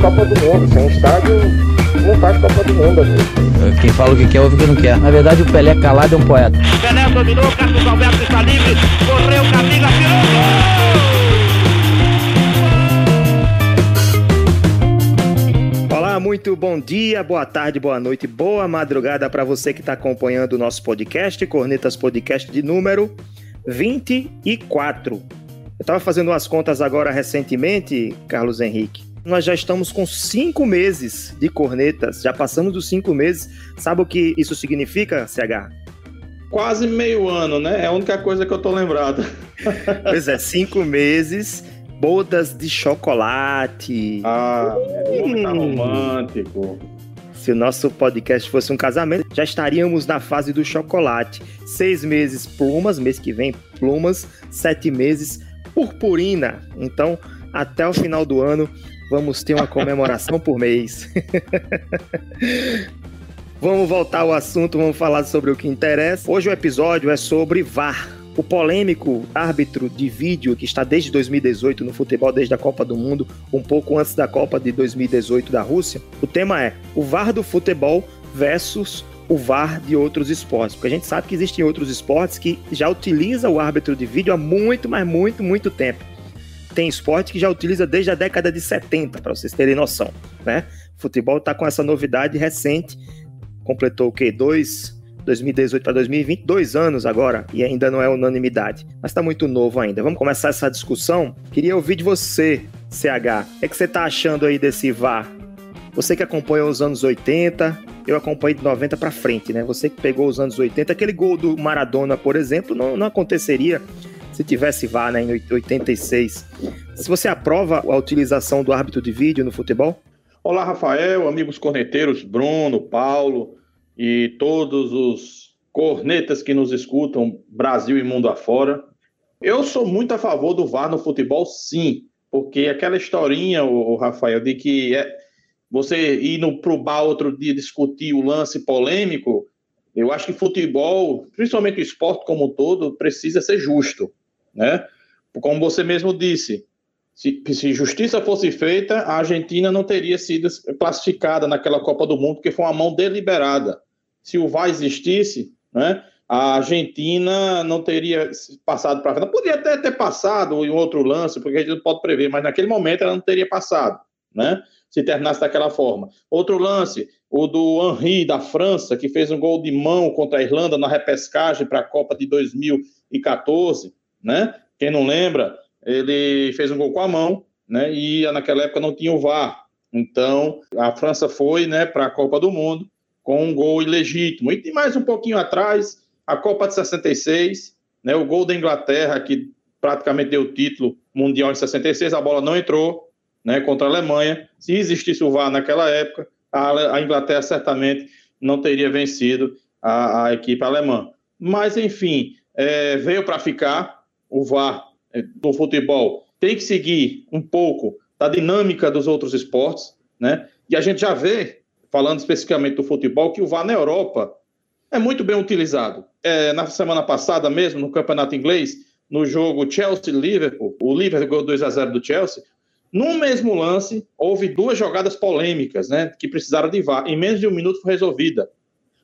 Copa do Mundo. Sem estádio, não faz Copa do Mundo, amigo. Quem fala o que quer, ouve o que não quer. Na verdade, o Pelé calado é um poeta. Pelé dominou, Carlos Alberto está livre, correu, Camila, tirou gol! Olá, muito bom dia, boa tarde, boa noite, boa madrugada para você que está acompanhando o nosso podcast, Cornetas Podcast de número 24. Eu estava fazendo umas contas agora recentemente, Carlos Henrique. Nós já estamos com cinco meses de cornetas, já passamos dos cinco meses. Sabe o que isso significa, CH? Quase meio ano, né? É a única coisa que eu tô lembrado. pois é, cinco meses, bodas de chocolate. Ah, hum. tá romântico. Se o nosso podcast fosse um casamento, já estaríamos na fase do chocolate. Seis meses plumas, mês que vem plumas, sete meses purpurina. Então, até o final do ano, vamos ter uma comemoração por mês. vamos voltar ao assunto, vamos falar sobre o que interessa. Hoje o episódio é sobre VAR. O polêmico árbitro de vídeo que está desde 2018 no futebol, desde a Copa do Mundo, um pouco antes da Copa de 2018 da Rússia. O tema é o VAR do futebol versus o VAR de outros esportes. Porque a gente sabe que existem outros esportes que já utilizam o árbitro de vídeo há muito, mas muito, muito tempo tem esporte que já utiliza desde a década de 70, para vocês terem noção, né? O futebol está com essa novidade recente, completou o quê? Dois, 2018 para 2020, dois anos agora, e ainda não é unanimidade, mas está muito novo ainda. Vamos começar essa discussão? Queria ouvir de você, CH, o que, é que você está achando aí desse VAR? Você que acompanhou os anos 80, eu acompanhei de 90 para frente, né? Você que pegou os anos 80, aquele gol do Maradona, por exemplo, não, não aconteceria se tivesse VAR né, em 86. Se você aprova a utilização do árbitro de vídeo no futebol? Olá, Rafael, amigos corneteiros, Bruno, Paulo e todos os cornetas que nos escutam, Brasil e mundo afora. Eu sou muito a favor do VAR no futebol, sim, porque aquela historinha, o Rafael, de que é, você ir para o bar outro dia discutir o lance polêmico, eu acho que futebol, principalmente o esporte como um todo, precisa ser justo né? Como você mesmo disse, se, se, justiça fosse feita, a Argentina não teria sido classificada naquela Copa do Mundo, porque foi uma mão deliberada. Se o VAR existisse, né, a Argentina não teria passado para frente. Poderia até ter passado em outro lance, porque a gente não pode prever, mas naquele momento ela não teria passado, né? Se terminasse daquela forma. Outro lance, o do Henri da França, que fez um gol de mão contra a Irlanda na repescagem para a Copa de 2014 né? Quem não lembra, ele fez um gol com a mão, né? E naquela época não tinha o VAR. Então, a França foi, né, para a Copa do Mundo com um gol ilegítimo. E mais um pouquinho atrás, a Copa de 66, né, o gol da Inglaterra que praticamente deu o título mundial em 66, a bola não entrou, né, contra a Alemanha. Se existisse o VAR naquela época, a, Inglaterra certamente não teria vencido a, a equipe alemã. Mas, enfim, é, veio para ficar, o VAR do futebol tem que seguir um pouco da dinâmica dos outros esportes, né? E a gente já vê, falando especificamente do futebol, que o VAR na Europa é muito bem utilizado. É, na semana passada mesmo, no campeonato inglês, no jogo Chelsea-Liverpool, o Liverpool ganhou 2 a 0 do Chelsea, no mesmo lance, houve duas jogadas polêmicas, né, que precisaram de VAR. Em menos de um minuto foi resolvida.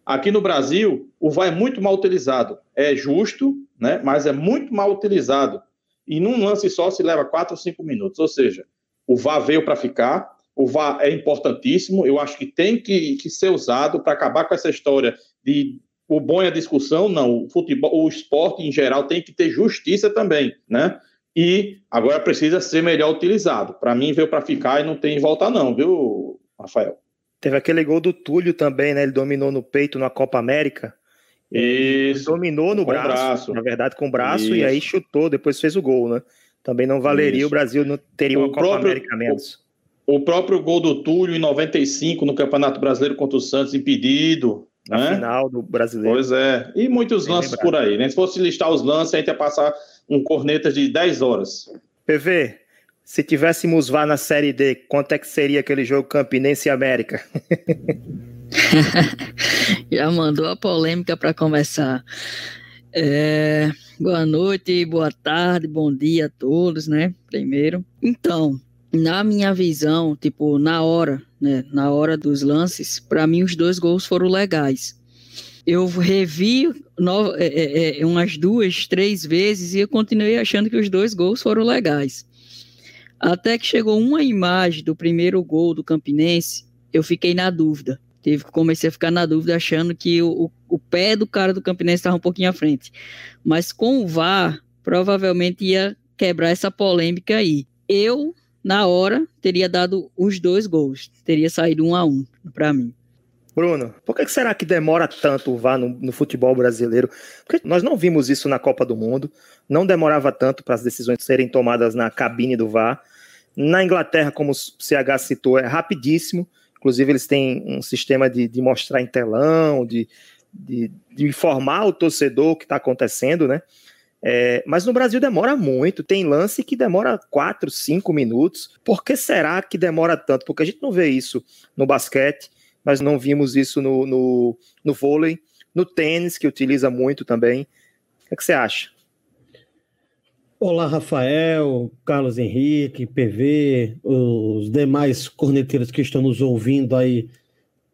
Aqui no Brasil, o VAR é muito mal utilizado. É justo, né? mas é muito mal utilizado. E num lance só se leva 4 ou 5 minutos. Ou seja, o VAR veio para ficar, o VAR é importantíssimo, eu acho que tem que, que ser usado para acabar com essa história de o bom é a discussão, não, o futebol, o esporte em geral tem que ter justiça também, né? E agora precisa ser melhor utilizado. Para mim veio para ficar e não tem volta não, viu, Rafael? Teve aquele gol do Túlio também, né? Ele dominou no peito na Copa América. Isso. Dominou no braço, braço, na verdade, com o braço, Isso. e aí chutou, depois fez o gol, né? Também não valeria, Isso. o Brasil não teria o uma próprio, Copa América menos. O, o, próprio gol do Túlio em 95 no Campeonato Brasileiro contra o Santos, impedido. Na né? final do brasileiro. Pois é. E muitos Bem lances lembrado. por aí, né? Se fosse listar os lances, a gente ia passar um corneta de 10 horas. PV, se tivéssemos vá na Série D, quanto é que seria aquele jogo Campinense e América? Já mandou a polêmica para começar. É, boa noite, boa tarde, bom dia a todos, né? Primeiro. Então, na minha visão, tipo, na hora, né, na hora dos lances, para mim os dois gols foram legais. Eu revi no, é, é, é, umas duas, três vezes e eu continuei achando que os dois gols foram legais. Até que chegou uma imagem do primeiro gol do Campinense, eu fiquei na dúvida. Teve, comecei a ficar na dúvida, achando que o, o pé do cara do Campinense estava um pouquinho à frente. Mas com o VAR, provavelmente ia quebrar essa polêmica aí. Eu na hora, teria dado os dois gols. Teria saído um a um para mim. Bruno, por que será que demora tanto o VAR no, no, futebol brasileiro? Porque nós não vimos isso na Copa do Mundo, não demorava tanto para as decisões serem tomadas na cabine do VAR. Na Inglaterra, como o CH citou, é rapidíssimo. Inclusive, eles têm um sistema de, de mostrar em telão, de, de, de informar o torcedor o que está acontecendo, né? É, mas no Brasil demora muito, tem lance que demora 4, 5 minutos. Por que será que demora tanto? Porque a gente não vê isso no basquete, nós não vimos isso no, no, no vôlei, no tênis, que utiliza muito também. O que, é que você acha? Olá, Rafael, Carlos Henrique, PV, os demais corneteiros que estão nos ouvindo aí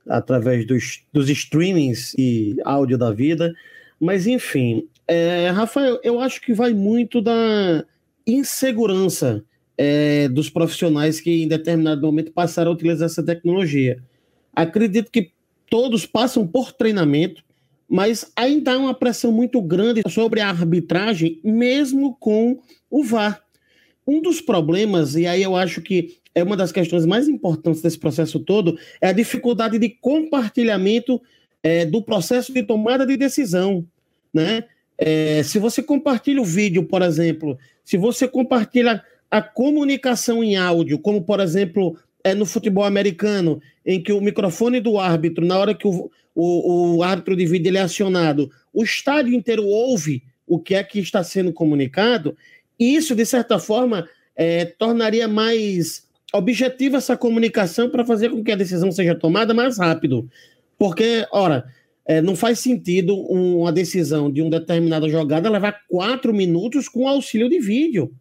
através dos, dos streamings e áudio da vida. Mas, enfim, é, Rafael, eu acho que vai muito da insegurança é, dos profissionais que em determinado momento passaram a utilizar essa tecnologia. Acredito que todos passam por treinamento, mas ainda há uma pressão muito grande sobre a arbitragem, mesmo com o VAR. Um dos problemas, e aí eu acho que é uma das questões mais importantes desse processo todo, é a dificuldade de compartilhamento é, do processo de tomada de decisão. Né? É, se você compartilha o vídeo, por exemplo, se você compartilha a comunicação em áudio, como por exemplo é no futebol americano, em que o microfone do árbitro, na hora que o, o, o árbitro de vídeo ele é acionado, o estádio inteiro ouve o que é que está sendo comunicado, isso, de certa forma, é, tornaria mais objetiva essa comunicação para fazer com que a decisão seja tomada mais rápido. Porque, ora, é, não faz sentido uma decisão de uma determinada jogada levar quatro minutos com auxílio de vídeo.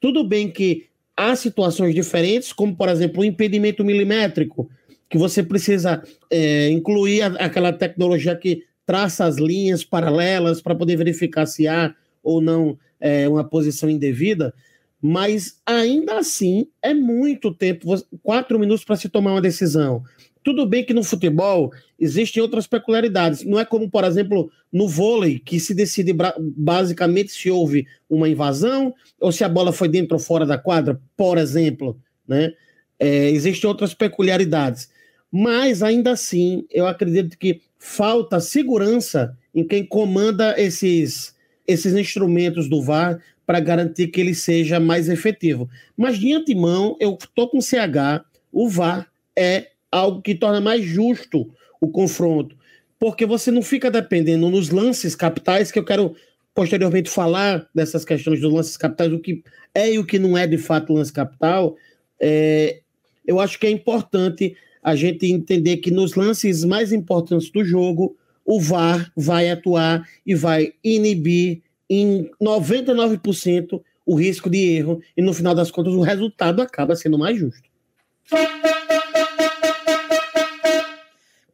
Tudo bem que há situações diferentes, como, por exemplo, o impedimento milimétrico, que você precisa é, incluir a, aquela tecnologia que traça as linhas paralelas para poder verificar se há ou não é, uma posição indevida, mas ainda assim é muito tempo quatro minutos para se tomar uma decisão. Tudo bem que no futebol existem outras peculiaridades. Não é como, por exemplo, no vôlei, que se decide basicamente se houve uma invasão ou se a bola foi dentro ou fora da quadra, por exemplo. Né? É, existem outras peculiaridades. Mas, ainda assim, eu acredito que falta segurança em quem comanda esses, esses instrumentos do VAR para garantir que ele seja mais efetivo. Mas, de antemão, eu estou com CH, o VAR é algo que torna mais justo o confronto, porque você não fica dependendo nos lances capitais, que eu quero posteriormente falar dessas questões dos lances capitais, o que é e o que não é de fato lance capital. É, eu acho que é importante a gente entender que nos lances mais importantes do jogo, o VAR vai atuar e vai inibir em 99% o risco de erro, e no final das contas o resultado acaba sendo mais justo.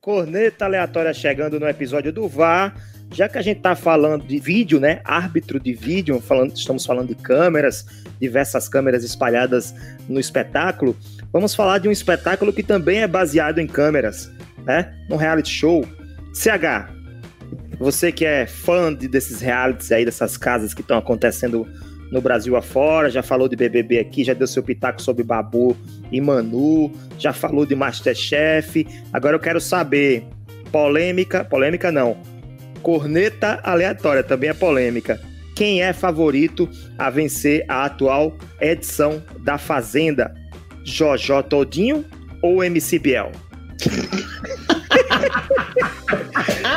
Corneta aleatória chegando no episódio do VAR. Já que a gente está falando de vídeo, né? Árbitro de vídeo, falando, estamos falando de câmeras, diversas câmeras espalhadas no espetáculo. Vamos falar de um espetáculo que também é baseado em câmeras, né? Um reality show. CH, você que é fã de, desses realities aí, dessas casas que estão acontecendo no Brasil afora, já falou de BBB aqui, já deu seu pitaco sobre Babu e Manu, já falou de Masterchef. Agora eu quero saber, polêmica, polêmica não, corneta aleatória também é polêmica. Quem é favorito a vencer a atual edição da Fazenda? Jojó Todinho ou MC Biel?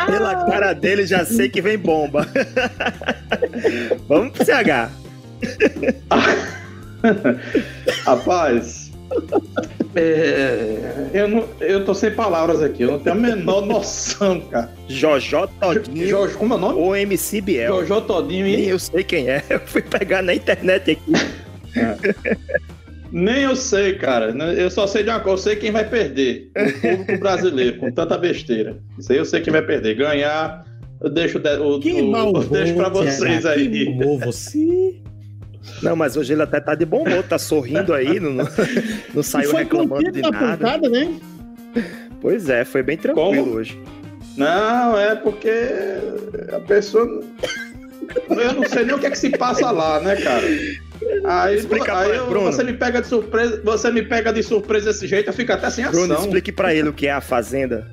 Pela cara dele já sei que vem bomba. Vamos pro CH. Rapaz, é, eu, não, eu tô sem palavras aqui, eu não tenho a menor noção, cara. Jojó Todinho. Jojo, como é o nome? Ou MC Biel. Jojó Todinho e. Eu sei quem é, eu fui pegar na internet aqui. É. Nem eu sei, cara. Eu só sei de uma coisa, eu sei quem vai perder. O público brasileiro, com tanta besteira. Isso aí eu sei quem vai perder. Ganhar, eu deixo, o, Que o, eu deixo pra vocês aí. Que você. Não, mas hoje ele até tá de bom humor, tá sorrindo aí, não, não, não saiu foi reclamando de na nada. pancada, né? Pois é, foi bem tranquilo Como? hoje. Não, é porque a pessoa. Eu não sei nem o que é que se passa lá, né, cara? Aí, Explica aí pra- eu- Bruno. você me pega de surpresa, você me pega de surpresa desse jeito, eu fico até sem ação. Bruno, explique pra ele o que é a Fazenda.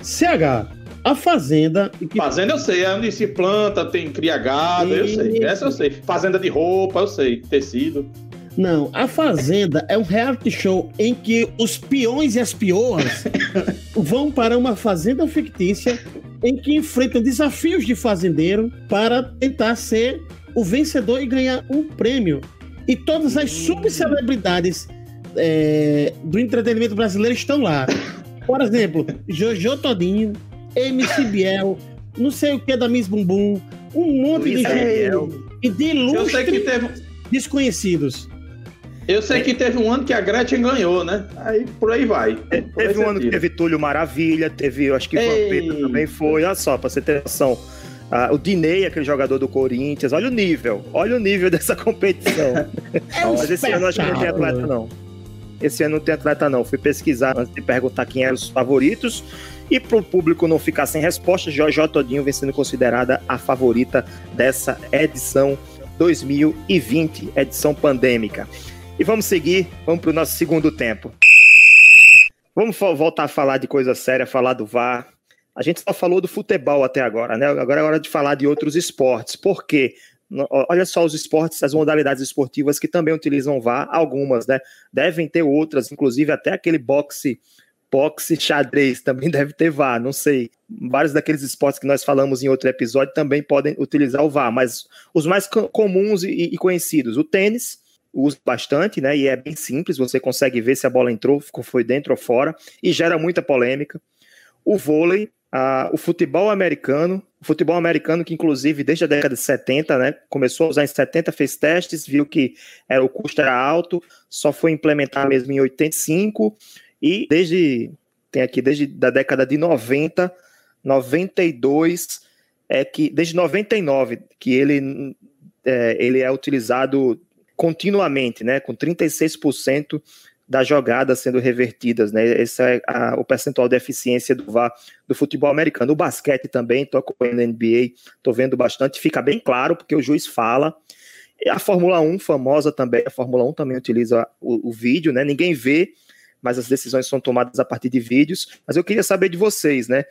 CH, a Fazenda. e que- Fazenda eu sei, é onde se planta, tem cria gado, eu sei. Essa eu sei. Fazenda de roupa, eu sei. Tecido. Não, a Fazenda é um reality show em que os peões e as peoas vão para uma fazenda fictícia em que enfrentam desafios de fazendeiro para tentar ser o vencedor e ganhar um prêmio. E todas as subcelebridades é, do entretenimento brasileiro estão lá. Por exemplo, Jojo Todinho, MC Biel, não sei o que da Miss Bumbum, um monte de Luiz gente Ariel. e de Eu sei que ilustres teve. desconhecidos. Eu sei que teve um ano que a Gretchen ganhou, né? Aí por aí vai. Por aí Teve um ano que teve Túlio Maravilha, teve, eu acho que. Vampeta também foi. Olha só, pra você ter noção. Ah, o Dinei, aquele jogador do Corinthians, olha o nível, olha o nível dessa competição. É um Mas esse ano eu acho que não tem atleta, não. Esse ano não tem atleta, não. Fui pesquisar antes de perguntar quem eram os favoritos. E para o público não ficar sem resposta, Jojo Todinho vem sendo considerada a favorita dessa edição 2020, edição pandêmica. E vamos seguir, vamos para o nosso segundo tempo. Vamos voltar a falar de coisa séria, falar do VAR. A gente só falou do futebol até agora, né? Agora é hora de falar de outros esportes. Por quê? Olha só os esportes, as modalidades esportivas que também utilizam VAR, algumas, né? Devem ter outras, inclusive até aquele boxe, boxe xadrez também deve ter VAR, não sei. Vários daqueles esportes que nós falamos em outro episódio também podem utilizar o VAR, mas os mais co- comuns e, e conhecidos, o tênis, uso bastante, né? E é bem simples, você consegue ver se a bola entrou, foi dentro ou fora, e gera muita polêmica. O vôlei, ah, o futebol americano, o futebol americano que inclusive desde a década de 70, né, começou a usar em 70, fez testes, viu que era, o custo era alto, só foi implementar mesmo em 85 e desde tem aqui desde da década de 90, 92 é que desde 99 que ele é, ele é utilizado continuamente, né, com 36% das jogadas sendo revertidas, né? Esse é a- o percentual de eficiência do VAR do futebol americano. O basquete também, tô acompanhando a NBA, tô vendo bastante, fica bem claro porque o juiz fala. E a Fórmula 1 famosa também, a Fórmula 1 também utiliza o, o vídeo, né? Ninguém vê, mas as decisões são tomadas a partir de vídeos. Mas eu queria saber de vocês, né?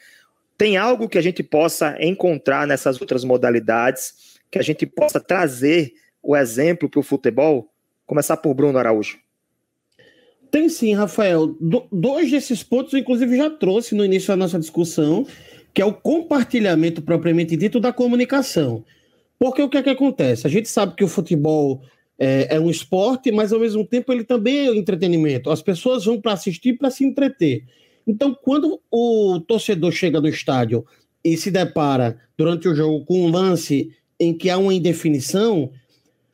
Tem algo que a gente possa encontrar nessas outras modalidades, que a gente possa trazer o exemplo para o futebol? Começar por Bruno Araújo. Tem sim, Rafael. Do- dois desses pontos, eu, inclusive, já trouxe no início da nossa discussão, que é o compartilhamento propriamente dito da comunicação. Porque o que é que acontece? A gente sabe que o futebol é, é um esporte, mas ao mesmo tempo ele também é um entretenimento. As pessoas vão para assistir para se entreter. Então, quando o torcedor chega no estádio e se depara durante o jogo com um lance em que há uma indefinição,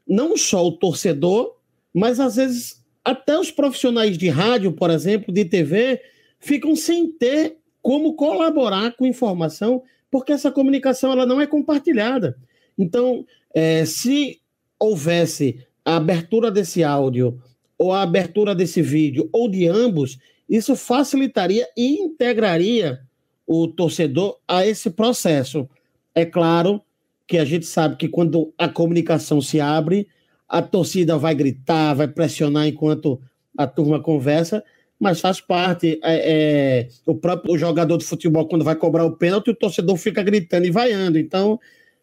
não só o torcedor, mas às vezes até os profissionais de rádio, por exemplo, de TV, ficam sem ter como colaborar com informação, porque essa comunicação ela não é compartilhada. Então, eh, se houvesse a abertura desse áudio, ou a abertura desse vídeo, ou de ambos, isso facilitaria e integraria o torcedor a esse processo. É claro que a gente sabe que quando a comunicação se abre, a torcida vai gritar, vai pressionar enquanto a turma conversa, mas faz parte. É, é, o próprio jogador de futebol, quando vai cobrar o pênalti, o torcedor fica gritando e vaiando. Então,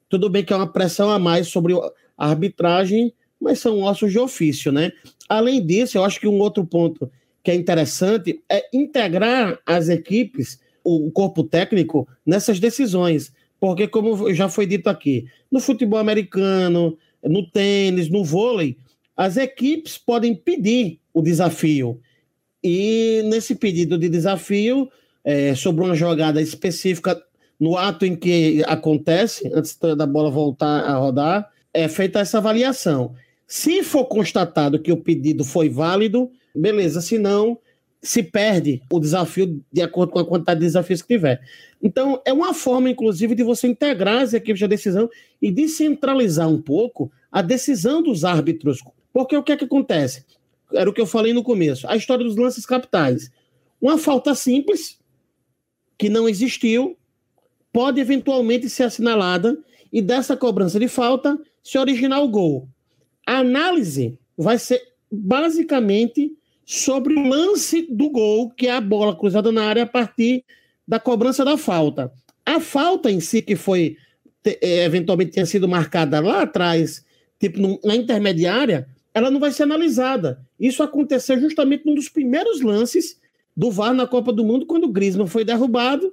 tudo bem que é uma pressão a mais sobre a arbitragem, mas são ossos de ofício, né? Além disso, eu acho que um outro ponto que é interessante é integrar as equipes, o corpo técnico, nessas decisões. Porque, como já foi dito aqui, no futebol americano, no tênis, no vôlei, as equipes podem pedir o desafio. E nesse pedido de desafio, é, sobre uma jogada específica, no ato em que acontece, antes da bola voltar a rodar, é feita essa avaliação. Se for constatado que o pedido foi válido, beleza. Se não, se perde o desafio de acordo com a quantidade de desafios que tiver. Então, é uma forma, inclusive, de você integrar as equipes de decisão e descentralizar um pouco a decisão dos árbitros. Porque o que é que acontece? Era o que eu falei no começo. A história dos lances capitais. Uma falta simples, que não existiu, pode eventualmente ser assinalada e dessa cobrança de falta se originar o gol. A análise vai ser basicamente sobre o lance do gol, que é a bola cruzada na área a partir da cobrança da falta. A falta em si, que foi é, eventualmente tinha sido marcada lá atrás, tipo na intermediária, ela não vai ser analisada. Isso aconteceu justamente num dos primeiros lances do VAR na Copa do Mundo, quando o Griezmann foi derrubado,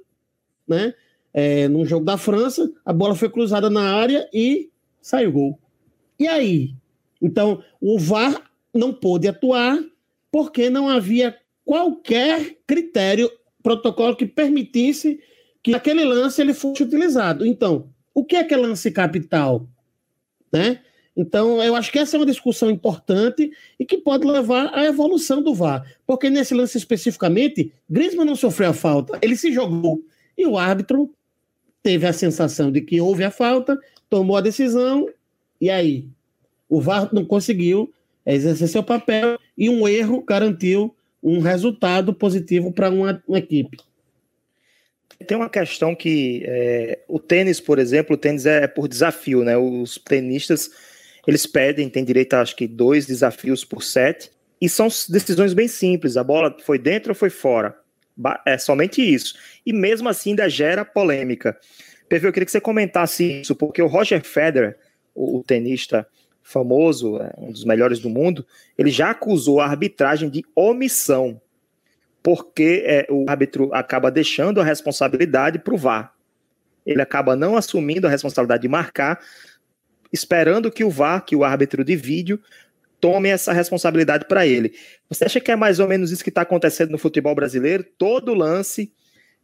né? É, num jogo da França, a bola foi cruzada na área e saiu gol. E aí? Então, o VAR não pôde atuar porque não havia qualquer critério, protocolo que permitisse que aquele lance ele fosse utilizado. Então, o que é que é lance capital? Né? Então, eu acho que essa é uma discussão importante e que pode levar à evolução do VAR. Porque nesse lance especificamente, Griezmann não sofreu a falta, ele se jogou. E o árbitro teve a sensação de que houve a falta, tomou a decisão, e aí? O VAR não conseguiu é exercer seu papel e um erro garantiu um resultado positivo para uma, uma, equipe. Tem uma questão que é, o tênis, por exemplo, o tênis é por desafio, né? Os tenistas eles pedem, tem direito a acho que dois desafios por set, e são decisões bem simples. A bola foi dentro ou foi fora? É somente isso. E mesmo assim ainda gera polêmica. PV, eu queria que você comentasse isso, porque o Roger Federer, o, o tenista famoso, é, um dos melhores do mundo, ele já acusou a arbitragem de omissão, porque é, o árbitro acaba deixando a responsabilidade para o VAR. Ele acaba não assumindo a responsabilidade de marcar, esperando que o VAR, que o árbitro de vídeo, tome essa responsabilidade para ele. Você acha que é mais ou menos isso que está acontecendo no futebol brasileiro? Todo lance,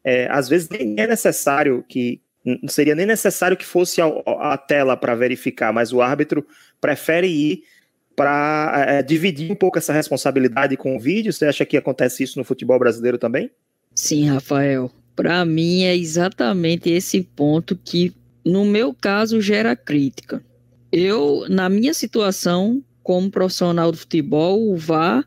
é, às vezes nem é necessário que, não seria nem necessário que fosse a, a tela para verificar, mas o árbitro prefere ir para é, dividir um pouco essa responsabilidade com o vídeo. Você acha que acontece isso no futebol brasileiro também? Sim, Rafael. Para mim é exatamente esse ponto que, no meu caso, gera crítica. Eu, na minha situação como profissional do futebol, o VAR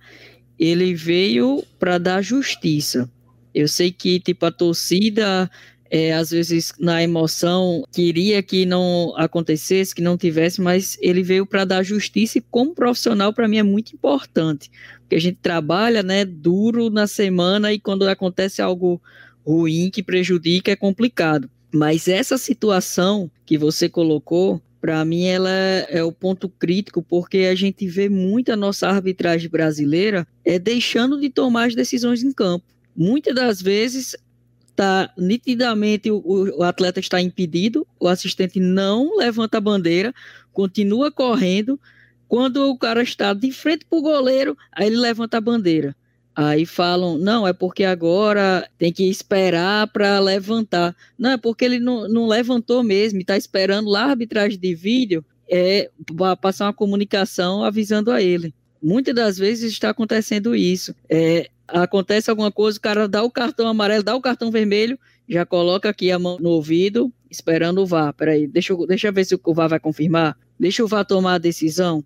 ele veio para dar justiça. Eu sei que tipo a torcida é, às vezes na emoção queria que não acontecesse, que não tivesse, mas ele veio para dar justiça e como profissional para mim é muito importante, porque a gente trabalha, né, duro na semana e quando acontece algo ruim que prejudica é complicado. Mas essa situação que você colocou, para mim ela é o ponto crítico, porque a gente vê muito a nossa arbitragem brasileira é deixando de tomar as decisões em campo. Muitas das vezes tá nitidamente o, o, atleta está impedido, o assistente não levanta a bandeira, continua correndo. Quando o cara está de frente para o goleiro, aí ele levanta a bandeira. Aí falam, não, é porque agora tem que esperar para levantar. Não, é porque ele não, não levantou mesmo, está esperando lá a arbitragem de vídeo é, passar uma comunicação avisando a ele. Muitas das vezes está acontecendo isso. É, acontece alguma coisa, o cara dá o cartão amarelo, dá o cartão vermelho, já coloca aqui a mão no ouvido, esperando o VAR. Peraí, deixa eu, deixa eu ver se o VAR vai confirmar. Deixa o VAR tomar a decisão.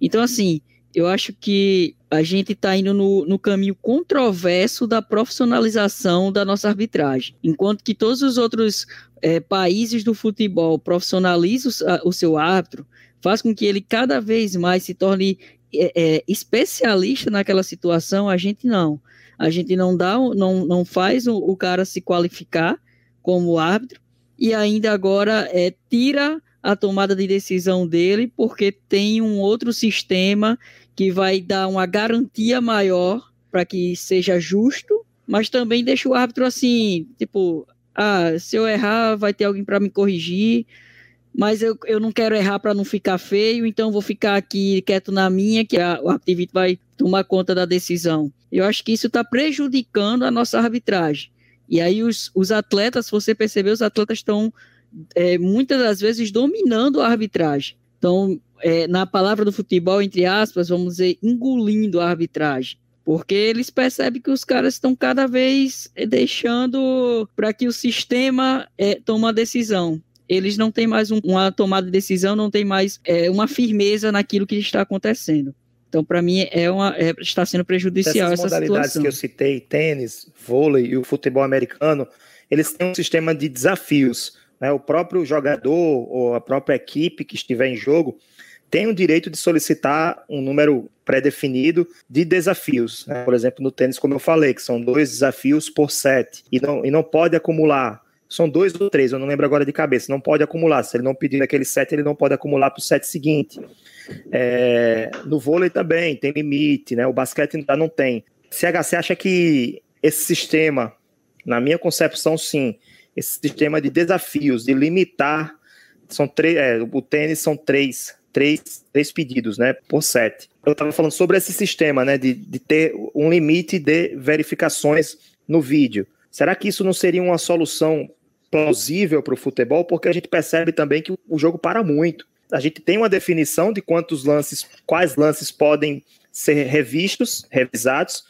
Então, assim, eu acho que a gente está indo no, no, caminho controverso da profissionalização da nossa arbitragem. Enquanto que todos os outros é, países do futebol profissionalizam o, o seu árbitro, faz com que ele cada vez mais se torne é, é, especialista naquela situação, a gente não. A gente não dá, não, não faz o, o cara se qualificar como árbitro e ainda agora é, tira a tomada de decisão dele porque tem um outro sistema que vai dar uma garantia maior para que seja justo, mas também deixa o árbitro assim, tipo, ah, se eu errar, vai ter alguém para me corrigir, mas eu, eu não quero errar para não ficar feio, então vou ficar aqui quieto na minha, que a, o Activity vai tomar conta da decisão. Eu acho que isso está prejudicando a nossa arbitragem. E aí os, os atletas, se você perceber, os atletas estão é, muitas das vezes dominando a arbitragem. Então, é, na palavra do futebol, entre aspas, vamos dizer, engolindo a arbitragem. Porque eles percebem que os caras estão cada vez é, deixando para que o sistema é, tome a decisão. Eles não têm mais um, uma tomada de decisão, não tem mais é, uma firmeza naquilo que está acontecendo. Então, para mim, é uma, é, está sendo prejudicial Essas essa modalidades situação. que eu citei, tênis, vôlei e o futebol americano, eles têm um sistema de desafios. Né? O próprio jogador ou a própria equipe que estiver em jogo tem o direito de solicitar um número pré-definido de desafios. Né? Por exemplo, no tênis, como eu falei, que são dois desafios por set, e não, e não pode acumular. São dois ou três, eu não lembro agora de cabeça. Não pode acumular. Se ele não pedir aquele set, ele não pode acumular para o set seguinte. É, no vôlei também tem limite, né? O basquete ainda não tem. CHC acha que esse sistema, na minha concepção, sim, esse sistema de desafios, de limitar, são três, é, o tênis são três, três, três pedidos, né, por set. Eu estava falando sobre esse sistema, né, de, de ter um limite de verificações no vídeo. Será que isso não seria uma solução plausível para o futebol? Porque a gente percebe também que o jogo para muito. A gente tem uma definição de quantos lances, quais lances podem ser revistos, revisados,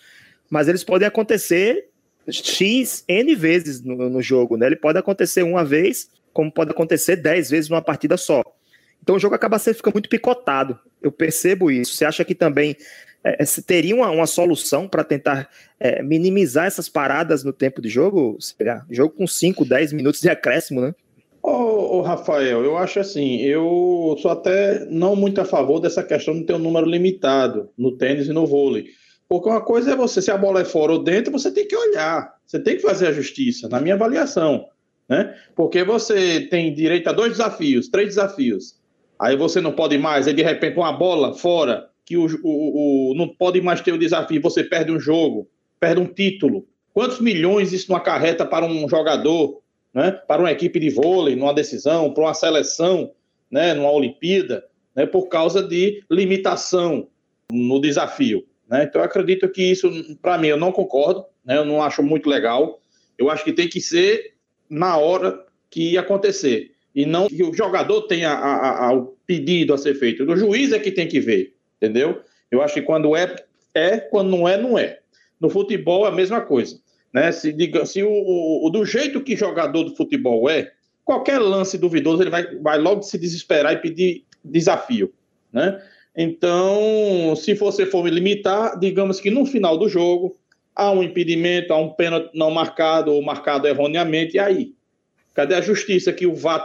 mas eles podem acontecer X, N vezes no, no jogo, né? Ele pode acontecer uma vez, como pode acontecer dez vezes numa partida só. Então o jogo acaba sendo fica muito picotado. Eu percebo isso. Você acha que também é, teria uma, uma solução para tentar é, minimizar essas paradas no tempo de jogo? Jogo com 5, 10 minutos de acréscimo, né? Ô, ô, Rafael, eu acho assim, eu sou até não muito a favor dessa questão de ter um número limitado no tênis e no vôlei. Porque uma coisa é você, se a bola é fora ou dentro, você tem que olhar, você tem que fazer a justiça, na minha avaliação. Né? Porque você tem direito a dois desafios, três desafios. Aí você não pode mais, aí de repente uma bola fora, que o, o, o não pode mais ter o desafio, você perde um jogo, perde um título. Quantos milhões isso não acarreta para um jogador, né? para uma equipe de vôlei, numa decisão, para uma seleção, né? numa Olimpíada, né? por causa de limitação no desafio. Né? Então, eu acredito que isso, para mim, eu não concordo, né? eu não acho muito legal. Eu acho que tem que ser na hora que acontecer. E não que o jogador tenha a, a, a, o pedido a ser feito. O juiz é que tem que ver, entendeu? Eu acho que quando é, é, quando não é, não é. No futebol é a mesma coisa. Né? Se, diga, se o, o, do jeito que jogador do futebol é, qualquer lance duvidoso ele vai, vai logo se desesperar e pedir desafio. Né? Então, se você for limitar, digamos que no final do jogo há um impedimento, há um pênalti não marcado ou marcado erroneamente, e aí? Cadê a justiça que o VAR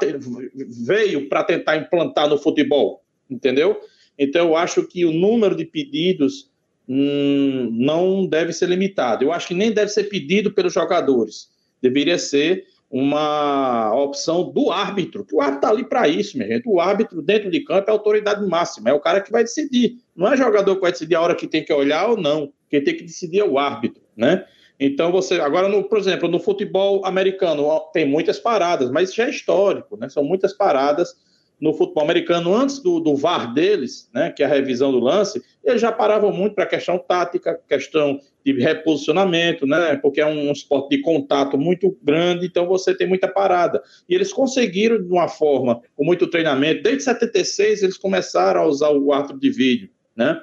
veio para tentar implantar no futebol? Entendeu? Então, eu acho que o número de pedidos hum, não deve ser limitado. Eu acho que nem deve ser pedido pelos jogadores. Deveria ser uma opção do árbitro, o árbitro está ali para isso, minha gente. O árbitro dentro de campo é a autoridade máxima, é o cara que vai decidir. Não é jogador que vai decidir a hora que tem que olhar ou não. Quem tem que decidir é o árbitro, né? Então você, agora, no, por exemplo, no futebol americano tem muitas paradas, mas já é histórico, né? São muitas paradas no futebol americano, antes do, do VAR deles, né, que é a revisão do lance, eles já paravam muito para questão tática, questão de reposicionamento, né, porque é um, um esporte de contato muito grande, então você tem muita parada. E eles conseguiram, de uma forma, com muito treinamento, desde 76 eles começaram a usar o árbitro de vídeo, né,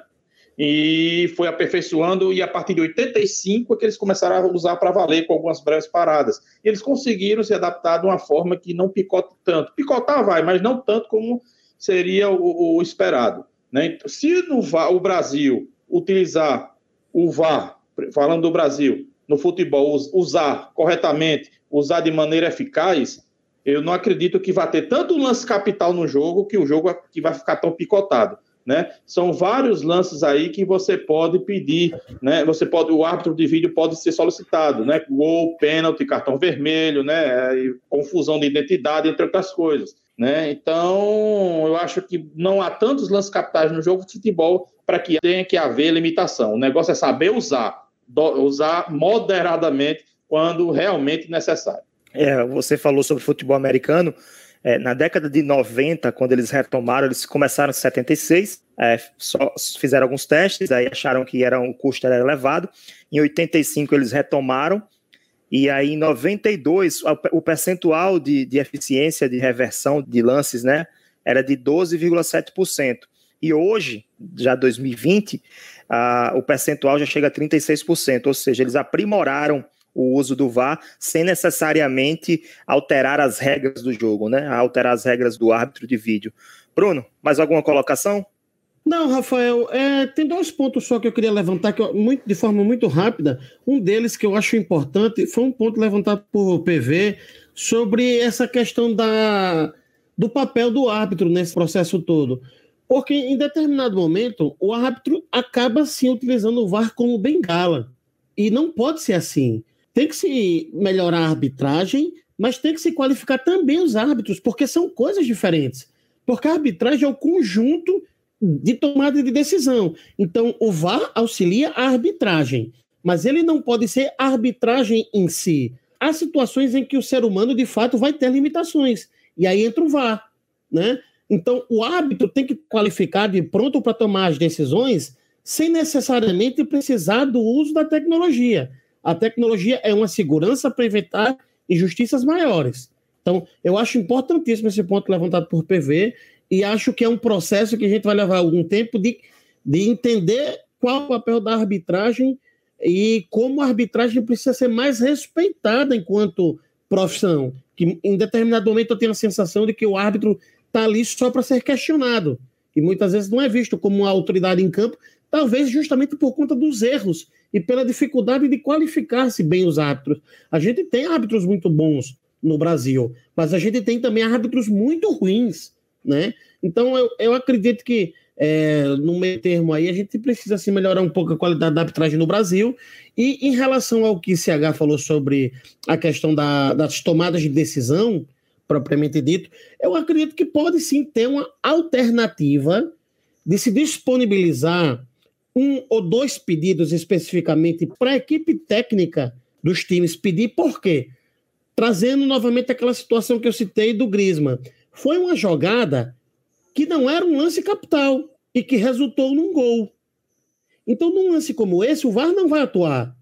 e foi aperfeiçoando, e a partir de 85 é que eles começaram a usar para valer com algumas breves paradas. E eles conseguiram se adaptar de uma forma que não picota tanto. Picotar vai, mas não tanto como seria o, o esperado. Né? Então, se no VAR, o Brasil utilizar o VAR, falando do Brasil, no futebol, usar corretamente, usar de maneira eficaz, eu não acredito que vai ter tanto lance capital no jogo que o jogo que vai ficar tão picotado né? São vários lances aí que você pode pedir, né? Você pode, o árbitro de vídeo pode ser solicitado, né? Gol, pênalti, cartão vermelho, né? confusão de identidade, entre outras coisas, né? Então, eu acho que não há tantos lances capitais no jogo de futebol para que tenha que haver limitação. O negócio é saber usar, usar moderadamente quando realmente necessário. É, você falou sobre futebol americano. É, na década de 90, quando eles retomaram, eles começaram em 76, é, só fizeram alguns testes, aí acharam que era, o custo era elevado. Em 85 eles retomaram, e aí em 92 o percentual de, de eficiência de reversão de lances, né, era de 12,7%. E hoje, já 2020, ah, o percentual já chega a 36%, ou seja, eles aprimoraram o uso do VAR sem necessariamente alterar as regras do jogo, né? Alterar as regras do árbitro de vídeo. Bruno, mais alguma colocação? Não, Rafael, é, tem dois pontos só que eu queria levantar que eu, muito, de forma muito rápida. Um deles que eu acho importante foi um ponto levantado por PV sobre essa questão da, do papel do árbitro nesse processo todo. Porque em determinado momento o árbitro acaba sim utilizando o VAR como bengala. E não pode ser assim tem que se melhorar a arbitragem, mas tem que se qualificar também os árbitros, porque são coisas diferentes. Porque a arbitragem é o conjunto de tomada de decisão. Então, o VAR auxilia a arbitragem, mas ele não pode ser arbitragem em si. Há situações em que o ser humano, de fato, vai ter limitações. E aí entra o VAR, né? Então, o árbitro tem que qualificar de pronto para tomar as decisões sem necessariamente precisar do uso da tecnologia. A tecnologia é uma segurança para evitar injustiças maiores. Então, eu acho importantíssimo esse ponto levantado por PV e acho que é um processo que a gente vai levar algum tempo de, de entender qual o papel da arbitragem e como a arbitragem precisa ser mais respeitada enquanto profissão. Que em determinado momento eu tenho a sensação de que o árbitro está ali só para ser questionado e muitas vezes não é visto como uma autoridade em campo, talvez justamente por conta dos erros e pela dificuldade de qualificar-se bem os árbitros. A gente tem árbitros muito bons no Brasil, mas a gente tem também árbitros muito ruins, né? Então eu, eu acredito que é, no meio termo aí a gente precisa assim, melhorar um pouco a qualidade da arbitragem no Brasil. E em relação ao que CH falou sobre a questão da, das tomadas de decisão, propriamente dito, eu acredito que pode sim ter uma alternativa de se disponibilizar um ou dois pedidos especificamente para a equipe técnica dos times pedir, por quê? Trazendo novamente aquela situação que eu citei do Grisma. Foi uma jogada que não era um lance capital e que resultou num gol. Então, num lance como esse, o VAR não vai atuar.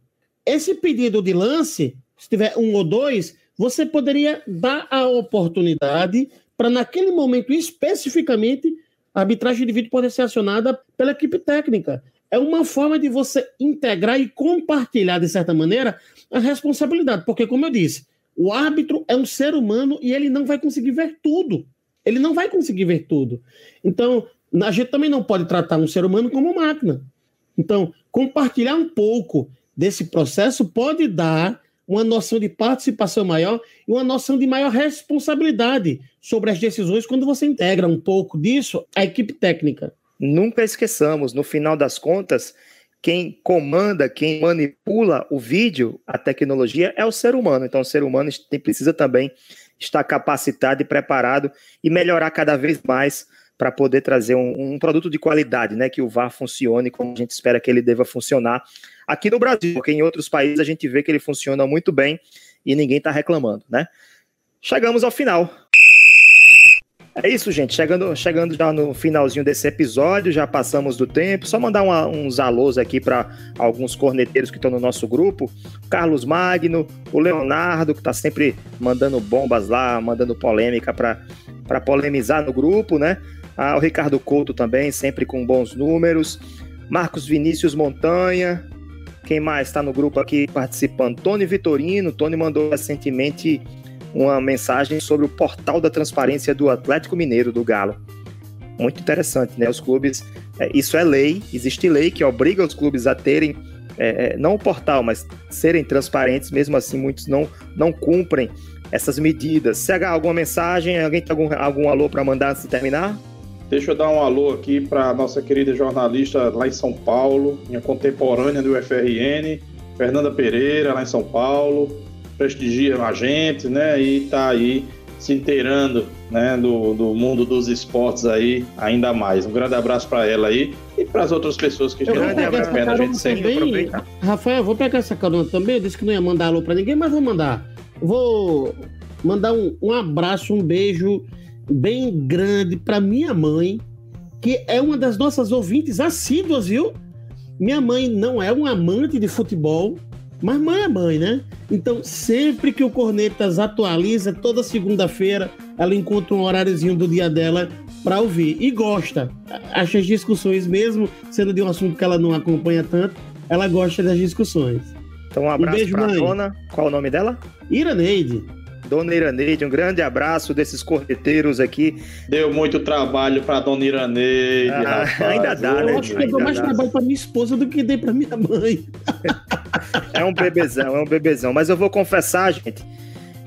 Esse pedido de lance, se tiver um ou dois, você poderia dar a oportunidade para, naquele momento especificamente, a arbitragem de vídeo poder ser acionada pela equipe técnica é uma forma de você integrar e compartilhar, de certa maneira, a responsabilidade. Porque, como eu disse, o árbitro é um ser humano e ele não vai conseguir ver tudo. Ele não vai conseguir ver tudo. Então, a gente também não pode tratar um ser humano como máquina. Então, compartilhar um pouco desse processo pode dar uma noção de participação maior e uma noção de maior responsabilidade sobre as decisões quando você integra um pouco disso à equipe técnica. Nunca esqueçamos, no final das contas, quem comanda, quem manipula o vídeo, a tecnologia, é o ser humano. Então, o ser humano precisa também estar capacitado e preparado e melhorar cada vez mais para poder trazer um, um, produto de qualidade, né? Que o VAR funcione como a gente espera que ele deva funcionar aqui no Brasil, porque em outros países a gente vê que ele funciona muito bem e ninguém está reclamando, né? Chegamos ao final. É isso, gente. Chegando, chegando já no finalzinho desse episódio, já passamos do tempo. Só mandar uma, uns alôs aqui para alguns corneteiros que estão no nosso grupo. Carlos Magno, o Leonardo, que está sempre mandando bombas lá, mandando polêmica para polemizar no grupo, né? Ah, o Ricardo Couto também, sempre com bons números. Marcos Vinícius Montanha. Quem mais está no grupo aqui participando? Tony Vitorino. Tony mandou recentemente uma mensagem sobre o portal da transparência do Atlético Mineiro, do Galo. Muito interessante, né? Os clubes, é, isso é lei, existe lei que obriga os clubes a terem, é, é não o portal, mas serem transparentes, mesmo assim muitos não, não cumprem essas medidas. Se alguma mensagem, alguém tem algum, algum alô para mandar antes de terminar? Deixa eu dar um alô aqui para nossa querida jornalista lá em São Paulo, minha contemporânea do UFRN, Fernanda Pereira, lá em São Paulo prestigia a gente, né? E tá aí se inteirando, né, do, do mundo dos esportes aí ainda mais. Um grande abraço para ela aí e para as outras pessoas que estão acompanhando a gente sempre. Rafael, vou pegar essa carona também. Eu disse que não ia mandar alô para ninguém, mas vou mandar. Vou mandar um, um abraço, um beijo bem grande para minha mãe, que é uma das nossas ouvintes assíduas, viu? Minha mãe não é um amante de futebol, mas mãe é mãe, né? Então, sempre que o Cornetas atualiza, toda segunda-feira, ela encontra um horáriozinho do dia dela para ouvir e gosta. Acha as discussões, mesmo sendo de um assunto que ela não acompanha tanto, ela gosta das discussões. Então um abraço um beijo, pra mãe. dona. Qual o nome dela? Iraneide. Dona Iraneide, um grande abraço desses correteiros aqui. Deu muito trabalho para Dona Iraneide. Ah, ainda dá, Eu né? acho que deu mais dá. trabalho para minha esposa do que dei para minha mãe. é um bebezão, é um bebezão. Mas eu vou confessar, gente,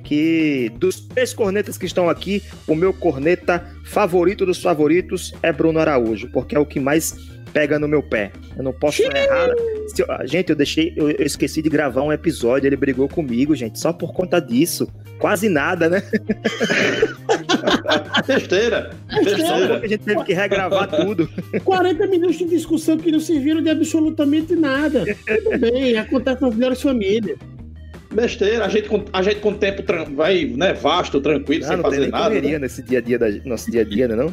que dos três cornetas que estão aqui, o meu corneta favorito dos favoritos é Bruno Araújo, porque é o que mais pega no meu pé. Eu não posso errar. Eu, gente, eu deixei, eu, eu, esqueci de gravar um episódio, ele brigou comigo, gente, só por conta disso. Quase nada, né? Besteira. Besteira. A gente teve que regravar tudo. 40 minutos de discussão que não serviram de absolutamente nada. Tudo bem, acontece nas melhores famílias. Besteira, a gente, a gente com o tempo vai, né, vasto, tranquilo, não, sem não fazer nada. Né? nesse dia a dia da nosso dia a dia, né, não?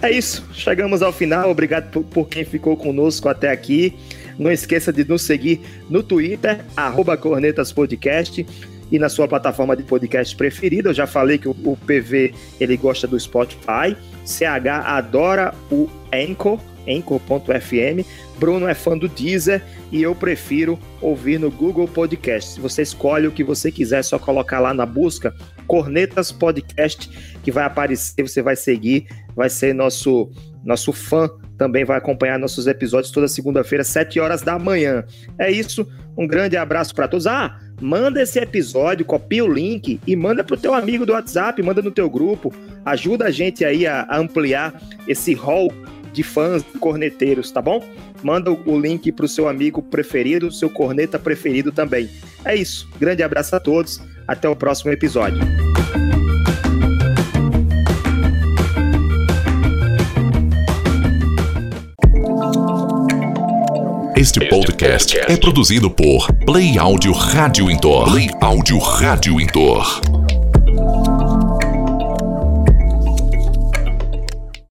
É isso, chegamos ao final. Obrigado por, por quem ficou conosco até aqui. Não esqueça de nos seguir no Twitter, arroba Cornetas Podcast e na sua plataforma de podcast preferida. Eu já falei que o, o PV ele gosta do Spotify. CH adora o Anchor, anchor.fm. Bruno é fã do Deezer e eu prefiro ouvir no Google Podcast. Você escolhe o que você quiser, é só colocar lá na busca Cornetas Podcast que vai aparecer, você vai seguir, vai ser nosso nosso fã também vai acompanhar nossos episódios toda segunda-feira, 7 horas da manhã. É isso, um grande abraço para todos. Ah, manda esse episódio, copia o link e manda pro teu amigo do WhatsApp, manda no teu grupo. Ajuda a gente aí a, a ampliar esse hall de fãs corneteiros, tá bom? Manda o link pro seu amigo preferido, seu corneta preferido também. É isso. Grande abraço a todos. Até o próximo episódio. Este podcast é produzido por Play Áudio Rádio Intor. Play Áudio Rádio Intor.